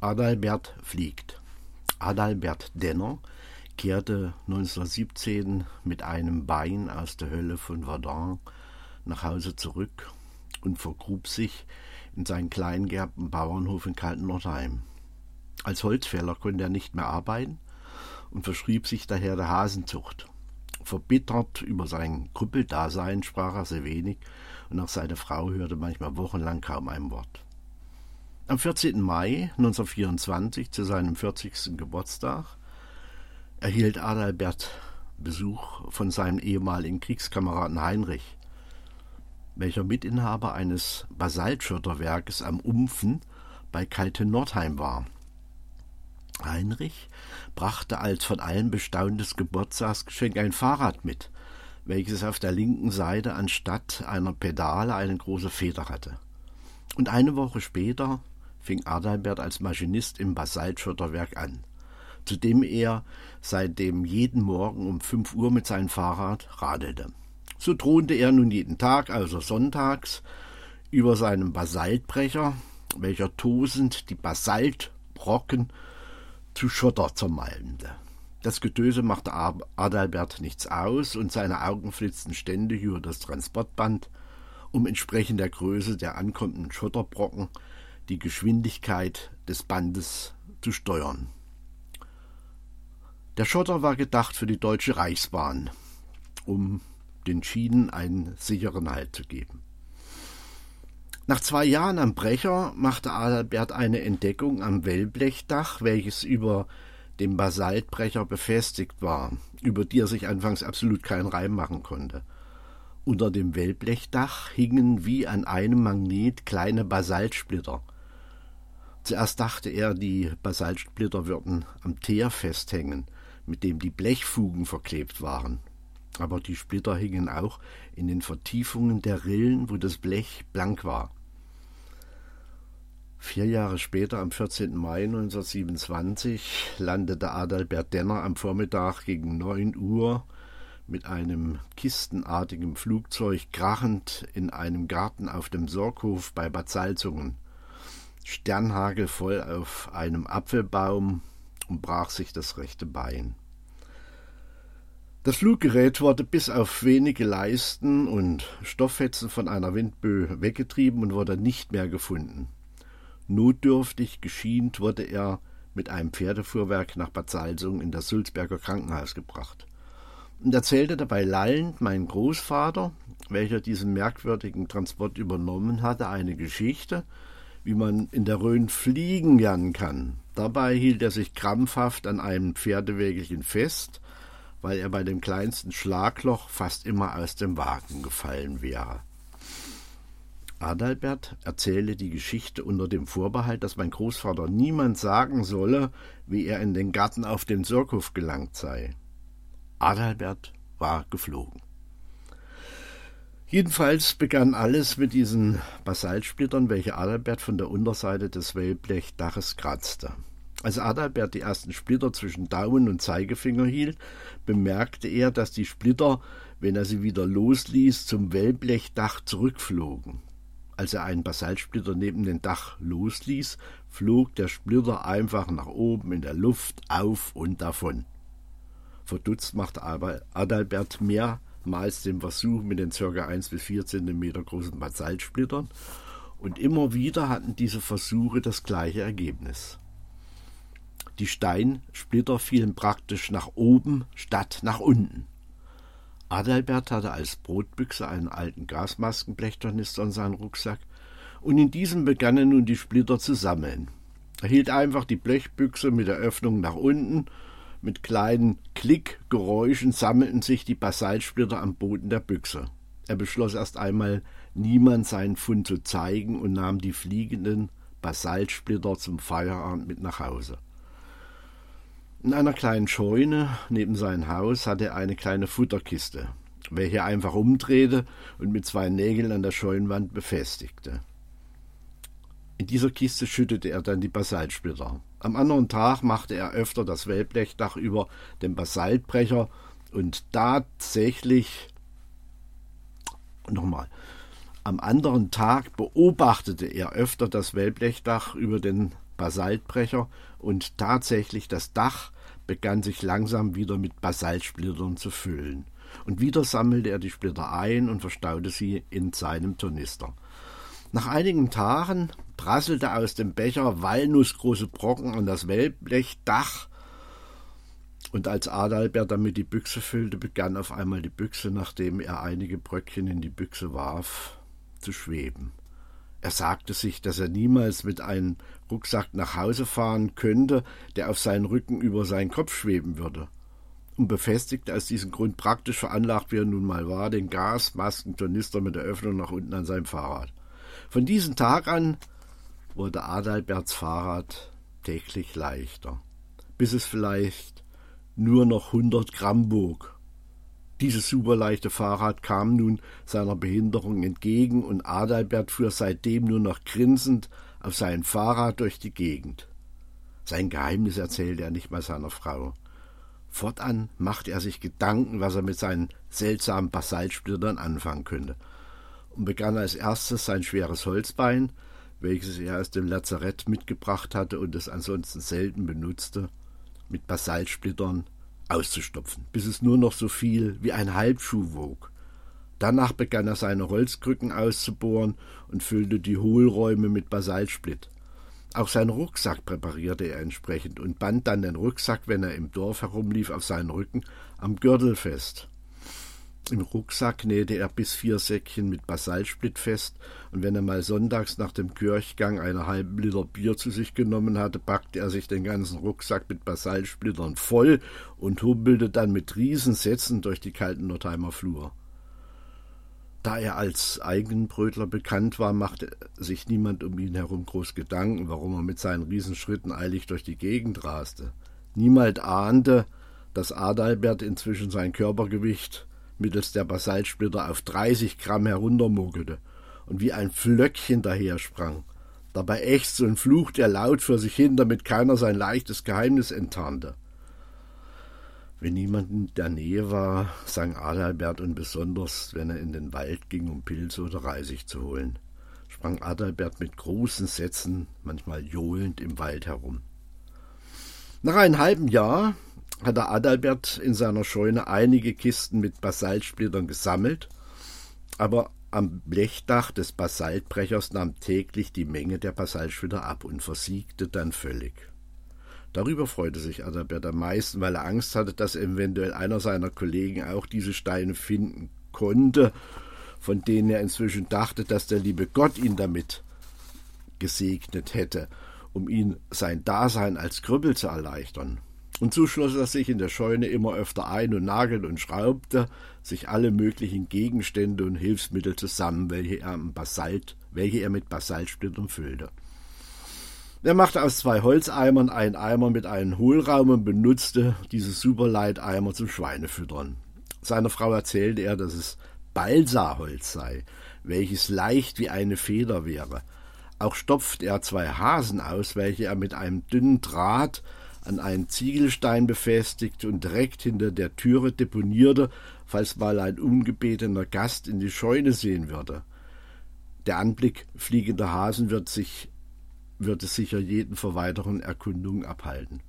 Adalbert fliegt. Adalbert Denner kehrte 1917 mit einem Bein aus der Hölle von Verdun nach Hause zurück und vergrub sich in seinen kleingeerbten Bauernhof in Kaltennordheim. Als Holzfäller konnte er nicht mehr arbeiten und verschrieb sich daher der Hasenzucht. Verbittert über sein Krüppeldasein sprach er sehr wenig und auch seine Frau hörte manchmal wochenlang kaum ein Wort. Am 14. Mai 1924, zu seinem 40. Geburtstag, erhielt Adalbert Besuch von seinem ehemaligen Kriegskameraden Heinrich, welcher Mitinhaber eines Basaltschotterwerkes am Umpfen bei Kalte-Nordheim war. Heinrich brachte als von allen bestauntes Geburtstagsgeschenk ein Fahrrad mit, welches auf der linken Seite anstatt einer Pedale eine große Feder hatte. Und eine Woche später fing Adalbert als Maschinist im Basaltschotterwerk an, zu dem er seitdem jeden Morgen um fünf Uhr mit seinem Fahrrad radelte. So thronte er nun jeden Tag, also sonntags, über seinem Basaltbrecher, welcher tosend die Basaltbrocken zu Schotter zermalmte. Das Getöse machte Adalbert nichts aus und seine Augen flitzten ständig über das Transportband, um entsprechend der Größe der ankommenden Schotterbrocken die Geschwindigkeit des Bandes zu steuern. Der Schotter war gedacht für die Deutsche Reichsbahn, um den Schienen einen sicheren Halt zu geben. Nach zwei Jahren am Brecher machte Adalbert eine Entdeckung am Wellblechdach, welches über dem Basaltbrecher befestigt war, über die er sich anfangs absolut keinen Reim machen konnte. Unter dem Wellblechdach hingen wie an einem Magnet kleine Basaltsplitter – Zuerst dachte er, die Basaltsplitter würden am Teer festhängen, mit dem die Blechfugen verklebt waren. Aber die Splitter hingen auch in den Vertiefungen der Rillen, wo das Blech blank war. Vier Jahre später, am 14. Mai 1927, landete Adalbert Denner am Vormittag gegen neun Uhr mit einem kistenartigen Flugzeug krachend in einem Garten auf dem Sorghof bei Bad Salzungen. Sternhagel voll auf einem Apfelbaum und brach sich das rechte Bein. Das Fluggerät wurde bis auf wenige Leisten und Stofffetzen von einer Windböe weggetrieben und wurde nicht mehr gefunden. Notdürftig geschient wurde er mit einem Pferdefuhrwerk nach Bad Salzung in das Sulzberger Krankenhaus gebracht und erzählte dabei lallend mein Großvater, welcher diesen merkwürdigen Transport übernommen hatte, eine Geschichte, wie man in der Rhön fliegen lernen kann. Dabei hielt er sich krampfhaft an einem Pferdewägelchen fest, weil er bei dem kleinsten Schlagloch fast immer aus dem Wagen gefallen wäre. Adalbert erzähle die Geschichte unter dem Vorbehalt, dass mein Großvater niemand sagen solle, wie er in den Garten auf den Sörkhof gelangt sei. Adalbert war geflogen. Jedenfalls begann alles mit diesen Basaltsplittern, welche Adalbert von der Unterseite des Wellblechdaches kratzte. Als Adalbert die ersten Splitter zwischen Daumen und Zeigefinger hielt, bemerkte er, dass die Splitter, wenn er sie wieder losließ, zum Wellblechdach zurückflogen. Als er einen Basaltsplitter neben dem Dach losließ, flog der Splitter einfach nach oben in der Luft auf und davon. Verdutzt machte Adalbert mehr meist den Versuch mit den ca. 1 bis 4 cm großen Basaltsplittern und immer wieder hatten diese Versuche das gleiche Ergebnis. Die Steinsplitter fielen praktisch nach oben statt nach unten. Adalbert hatte als Brotbüchse einen alten Gasmaskenblechtornister in seinem Rucksack und in diesem begannen nun die Splitter zu sammeln. Er hielt einfach die Blechbüchse mit der Öffnung nach unten mit kleinen Klickgeräuschen sammelten sich die Basaltsplitter am Boden der Büchse. Er beschloss erst einmal, niemand seinen Fund zu zeigen und nahm die fliegenden Basaltsplitter zum Feierabend mit nach Hause. In einer kleinen Scheune neben seinem Haus hatte er eine kleine Futterkiste, welche er einfach umdrehte und mit zwei Nägeln an der Scheunenwand befestigte. In dieser Kiste schüttete er dann die Basaltsplitter. Am anderen Tag machte er öfter das Wellblechdach über den Basaltbrecher und tatsächlich nochmal. Am anderen Tag beobachtete er öfter das Wellblechdach über den Basaltbrecher und tatsächlich das Dach begann sich langsam wieder mit Basaltsplittern zu füllen. Und wieder sammelte er die Splitter ein und verstaute sie in seinem Tornister. Nach einigen Tagen prasselte aus dem Becher walnussgroße Brocken an das Wellblechdach, und als Adalbert damit die Büchse füllte, begann auf einmal die Büchse, nachdem er einige Bröckchen in die Büchse warf, zu schweben. Er sagte sich, dass er niemals mit einem Rucksack nach Hause fahren könnte, der auf seinen Rücken über seinen Kopf schweben würde. Und befestigte aus diesem Grund praktisch veranlagt, wie er nun mal war, den Gasmaskentornister mit der Öffnung nach unten an seinem Fahrrad. Von diesem Tag an wurde Adalberts Fahrrad täglich leichter, bis es vielleicht nur noch 100 Gramm wog. Dieses superleichte Fahrrad kam nun seiner Behinderung entgegen und Adalbert fuhr seitdem nur noch grinsend auf sein Fahrrad durch die Gegend. Sein Geheimnis erzählte er nicht mal seiner Frau. Fortan machte er sich Gedanken, was er mit seinen seltsamen Basaltsplittern anfangen könnte, und begann als erstes sein schweres Holzbein, welches er aus dem Lazarett mitgebracht hatte und es ansonsten selten benutzte, mit Basaltsplittern auszustopfen, bis es nur noch so viel wie ein Halbschuh wog. Danach begann er seine Holzkrücken auszubohren und füllte die Hohlräume mit Basaltsplitt. Auch seinen Rucksack präparierte er entsprechend und band dann den Rucksack, wenn er im Dorf herumlief, auf seinen Rücken am Gürtel fest. Im Rucksack nähte er bis vier Säckchen mit Basaltsplitt fest, und wenn er mal sonntags nach dem Kirchgang eine halbe Liter Bier zu sich genommen hatte, packte er sich den ganzen Rucksack mit Basaltsplittern voll und humpelte dann mit Riesensätzen durch die kalten Nordheimer Flur. Da er als Eigenbrötler bekannt war, machte sich niemand um ihn herum groß Gedanken, warum er mit seinen Riesenschritten eilig durch die Gegend raste. Niemand ahnte, dass Adalbert inzwischen sein Körpergewicht mittels der Basaltsplitter auf 30 Gramm heruntermogelte und wie ein Flöckchen dahersprang. Dabei ächzte und fluchte er laut vor sich hin, damit keiner sein leichtes Geheimnis enttarnte. Wenn niemand in der Nähe war, sang Adalbert und besonders, wenn er in den Wald ging, um Pilze oder Reisig zu holen, sprang Adalbert mit großen Sätzen, manchmal johlend, im Wald herum. Nach einem halben Jahr hatte Adalbert in seiner Scheune einige Kisten mit Basaltsplittern gesammelt, aber am Blechdach des Basaltbrechers nahm täglich die Menge der Basaltsplitter ab und versiegte dann völlig. Darüber freute sich Adalbert am meisten, weil er Angst hatte, dass eventuell einer seiner Kollegen auch diese Steine finden konnte, von denen er inzwischen dachte, dass der liebe Gott ihn damit gesegnet hätte, um ihn sein Dasein als Krüppel zu erleichtern. Und so schloss er sich in der Scheune immer öfter ein und nagelte und schraubte sich alle möglichen Gegenstände und Hilfsmittel zusammen, welche er, Basalt, welche er mit Basaltsplittern füllte. Er machte aus zwei Holzeimern einen Eimer mit einem Hohlraum und benutzte diese Superleiteimer zum Schweinefüttern. Seiner Frau erzählte er, dass es Balsaholz sei, welches leicht wie eine Feder wäre. Auch stopfte er zwei Hasen aus, welche er mit einem dünnen Draht an einen Ziegelstein befestigte und direkt hinter der Türe deponierte, falls mal ein ungebetener Gast in die Scheune sehen würde. Der Anblick fliegender Hasen wird sich würde sicher jeden vor weiteren Erkundungen abhalten.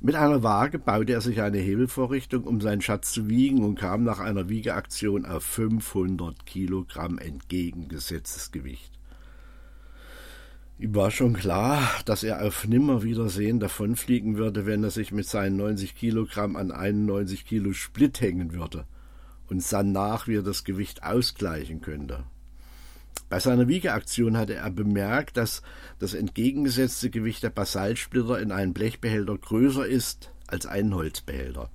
Mit einer Waage baute er sich eine Hebelvorrichtung, um seinen Schatz zu wiegen und kam nach einer Wiegeaktion auf 500 Kilogramm entgegengesetztes Gewicht. Ihm war schon klar, dass er auf Nimmerwiedersehen davonfliegen würde, wenn er sich mit seinen 90 Kilogramm an 91 Kilo Split hängen würde und sann nach, wie er das Gewicht ausgleichen könnte. Bei seiner Wiegeaktion hatte er bemerkt, dass das entgegengesetzte Gewicht der Basaltsplitter in einem Blechbehälter größer ist als ein Holzbehälter.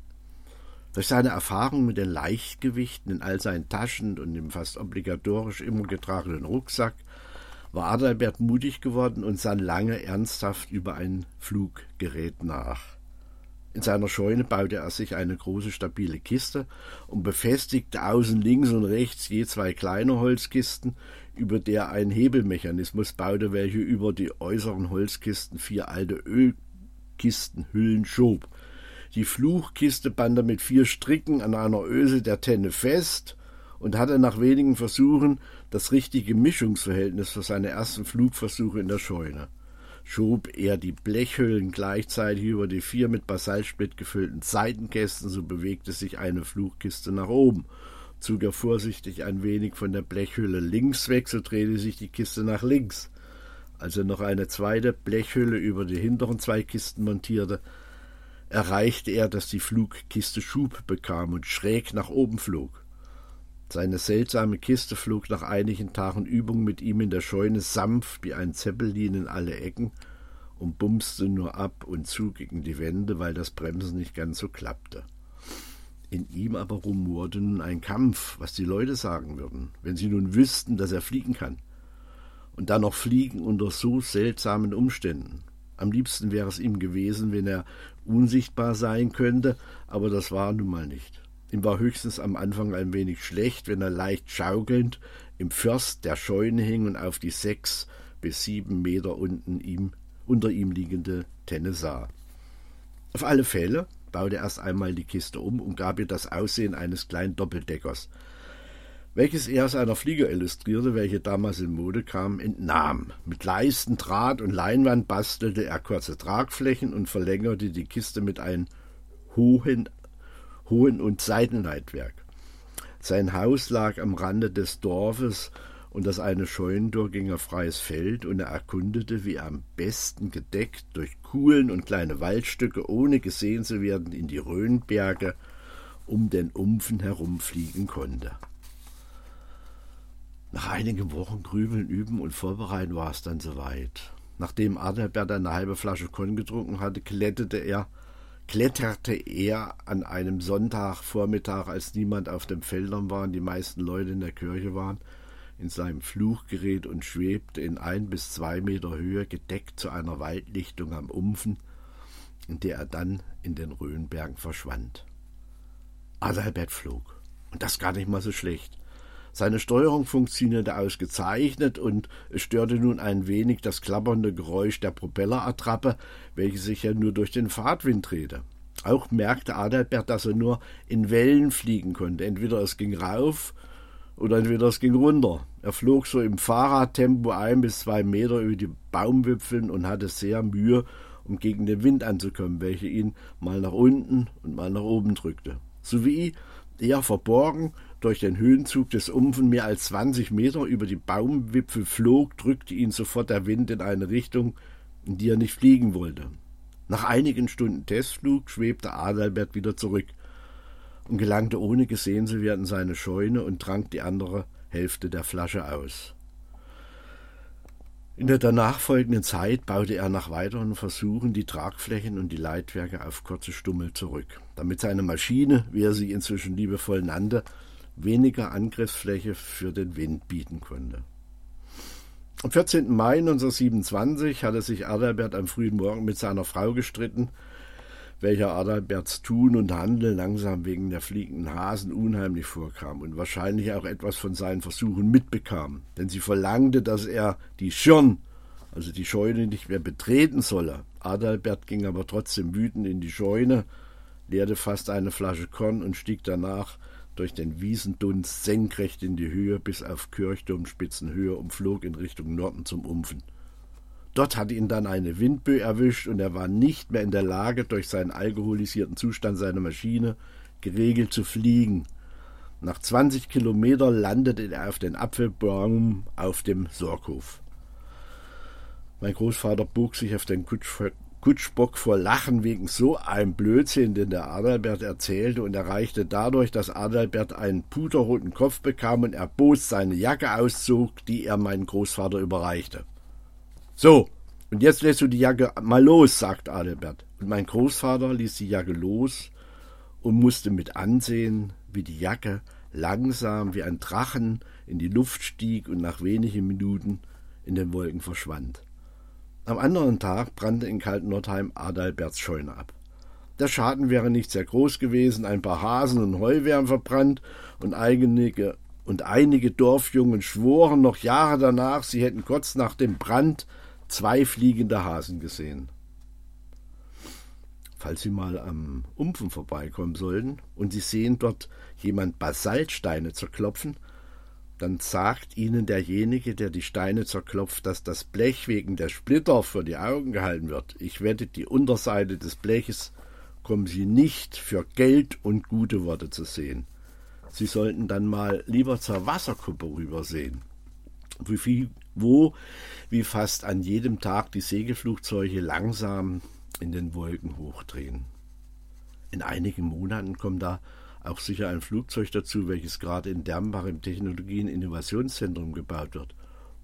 Durch seine Erfahrung mit den Leichtgewichten in all seinen Taschen und im fast obligatorisch immer getragenen Rucksack war Adalbert mutig geworden und sann lange ernsthaft über ein Fluggerät nach. In seiner Scheune baute er sich eine große stabile Kiste und befestigte außen links und rechts je zwei kleine Holzkisten, über der ein Hebelmechanismus baute, welche über die äußeren Holzkisten vier alte Ölkistenhüllen schob. Die Fluchkiste band er mit vier Stricken an einer Öse der Tenne fest und hatte nach wenigen Versuchen das richtige Mischungsverhältnis für seine ersten Flugversuche in der Scheune. schob er die Blechhüllen gleichzeitig über die vier mit Basaltsplit gefüllten Seitenkästen, so bewegte sich eine Flugkiste nach oben. Zog er vorsichtig ein wenig von der Blechhülle links weg, so drehte sich die Kiste nach links. Als er noch eine zweite Blechhülle über die hinteren zwei Kisten montierte, erreichte er, dass die Flugkiste Schub bekam und schräg nach oben flog. Seine seltsame Kiste flog nach einigen Tagen Übung mit ihm in der Scheune sanft wie ein Zeppelin in alle Ecken und bumste nur ab und zu gegen die Wände, weil das Bremsen nicht ganz so klappte. In ihm aber rumorte nun ein Kampf, was die Leute sagen würden, wenn sie nun wüssten, dass er fliegen kann. Und dann noch fliegen unter so seltsamen Umständen. Am liebsten wäre es ihm gewesen, wenn er unsichtbar sein könnte, aber das war nun mal nicht. Ihm war höchstens am Anfang ein wenig schlecht, wenn er leicht schaukelnd im Först der Scheune hing und auf die sechs bis sieben Meter unten ihm, unter ihm liegende Tenne sah. Auf alle Fälle baute er erst einmal die Kiste um und gab ihr das Aussehen eines kleinen Doppeldeckers, welches er seiner Flieger illustrierte, welche damals in Mode kam, entnahm. Mit Leisten, Draht und Leinwand bastelte er kurze Tragflächen und verlängerte die Kiste mit einem hohen Hohen- und Seitenleitwerk. Sein Haus lag am Rande des Dorfes und das eine Scheunentor ging auf freies Feld und er erkundete, wie er am besten gedeckt durch Kuhlen und kleine Waldstücke, ohne gesehen zu werden, in die Rhönberge um den Umpfen herumfliegen konnte. Nach einigen Wochen Grübeln, Üben und Vorbereiten war es dann soweit. Nachdem Adalbert eine halbe Flasche Korn getrunken hatte, kletterte er kletterte er an einem Sonntagvormittag, als niemand auf den Feldern war und die meisten Leute in der Kirche waren, in seinem Fluchgerät und schwebte in ein bis zwei Meter Höhe gedeckt zu einer Waldlichtung am Umpfen, in der er dann in den Rhönbergen verschwand. Adalbert flog. Und das gar nicht mal so schlecht. Seine Steuerung funktionierte ausgezeichnet und es störte nun ein wenig das klappernde Geräusch der Propellerattrappe, welche sich ja nur durch den Fahrtwind drehte. Auch merkte Adalbert, dass er nur in Wellen fliegen konnte. Entweder es ging rauf oder entweder es ging runter. Er flog so im Fahrradtempo ein bis zwei Meter über die Baumwipfeln und hatte sehr Mühe, um gegen den Wind anzukommen, welcher ihn mal nach unten und mal nach oben drückte. Sowie er verborgen durch den Höhenzug des Umpfen mehr als 20 Meter über die Baumwipfel flog, drückte ihn sofort der Wind in eine Richtung, in die er nicht fliegen wollte. Nach einigen Stunden Testflug schwebte Adalbert wieder zurück und gelangte ohne gesehen zu werden seine Scheune und trank die andere Hälfte der Flasche aus. In der danach folgenden Zeit baute er nach weiteren Versuchen die Tragflächen und die Leitwerke auf kurze Stummel zurück, damit seine Maschine, wie er sie inzwischen liebevoll nannte, weniger Angriffsfläche für den Wind bieten konnte. Am 14. Mai 1927 hatte sich Adalbert am frühen Morgen mit seiner Frau gestritten, welcher Adalberts Tun und Handeln langsam wegen der fliegenden Hasen unheimlich vorkam und wahrscheinlich auch etwas von seinen Versuchen mitbekam, denn sie verlangte, dass er die Schirn, also die Scheune, nicht mehr betreten solle. Adalbert ging aber trotzdem wütend in die Scheune, leerte fast eine Flasche Korn und stieg danach durch den Wiesendunst senkrecht in die Höhe bis auf Kirchturmspitzenhöhe und flog in Richtung Norden zum Umpfen. Dort hatte ihn dann eine Windböe erwischt und er war nicht mehr in der Lage, durch seinen alkoholisierten Zustand seiner Maschine geregelt zu fliegen. Nach 20 Kilometer landete er auf den Apfelbaum auf dem Sorghof. Mein Großvater bog sich auf den Kutschbock vor Lachen wegen so einem Blödsinn, den der Adalbert erzählte, und erreichte dadurch, dass Adalbert einen puderroten Kopf bekam und erbost seine Jacke auszog, die er meinem Großvater überreichte. So, und jetzt lässt du die Jacke mal los, sagt Adalbert. Und mein Großvater ließ die Jacke los und musste mit ansehen, wie die Jacke langsam wie ein Drachen in die Luft stieg und nach wenigen Minuten in den Wolken verschwand. Am anderen Tag brannte in Kaltnordheim Adalberts Scheune ab. Der Schaden wäre nicht sehr groß gewesen, ein paar Hasen und Heu wären verbrannt und einige, und einige Dorfjungen schworen noch Jahre danach, sie hätten kurz nach dem Brand zwei fliegende Hasen gesehen. Falls Sie mal am Umpfen vorbeikommen sollten und Sie sehen dort jemand Basaltsteine zerklopfen, dann sagt ihnen derjenige, der die Steine zerklopft, dass das Blech wegen der Splitter vor die Augen gehalten wird. Ich wette, die Unterseite des Bleches kommen Sie nicht für Geld und gute Worte zu sehen. Sie sollten dann mal lieber zur Wasserkuppe rübersehen. Wie viel, wo, wie fast an jedem Tag die Segelflugzeuge langsam in den Wolken hochdrehen. In einigen Monaten kommt da auch sicher ein Flugzeug dazu, welches gerade in Dernbach im Technologie- und Innovationszentrum gebaut wird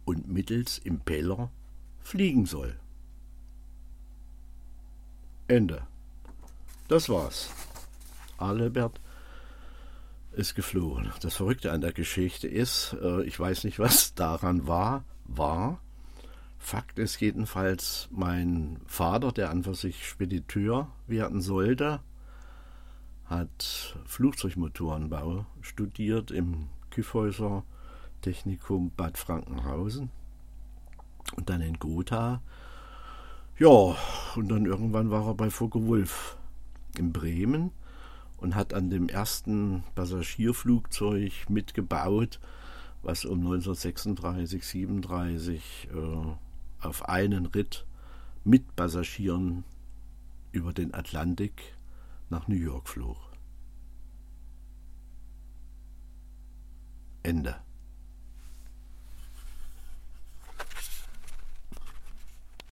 und mittels Impeller fliegen soll. Ende. Das war's. Adalbert ist geflohen. Das Verrückte an der Geschichte ist, äh, ich weiß nicht, was daran war, war. Fakt ist jedenfalls, mein Vater, der an für sich Spediteur werden sollte, hat Flugzeugmotorenbau studiert im Kyffhäuser Technikum Bad Frankenhausen und dann in Gotha. Ja, und dann irgendwann war er bei Focke Wulf in Bremen und hat an dem ersten Passagierflugzeug mitgebaut, was um 1936, 37 äh, auf einen Ritt mit Passagieren über den Atlantik nach New York flog. Ende.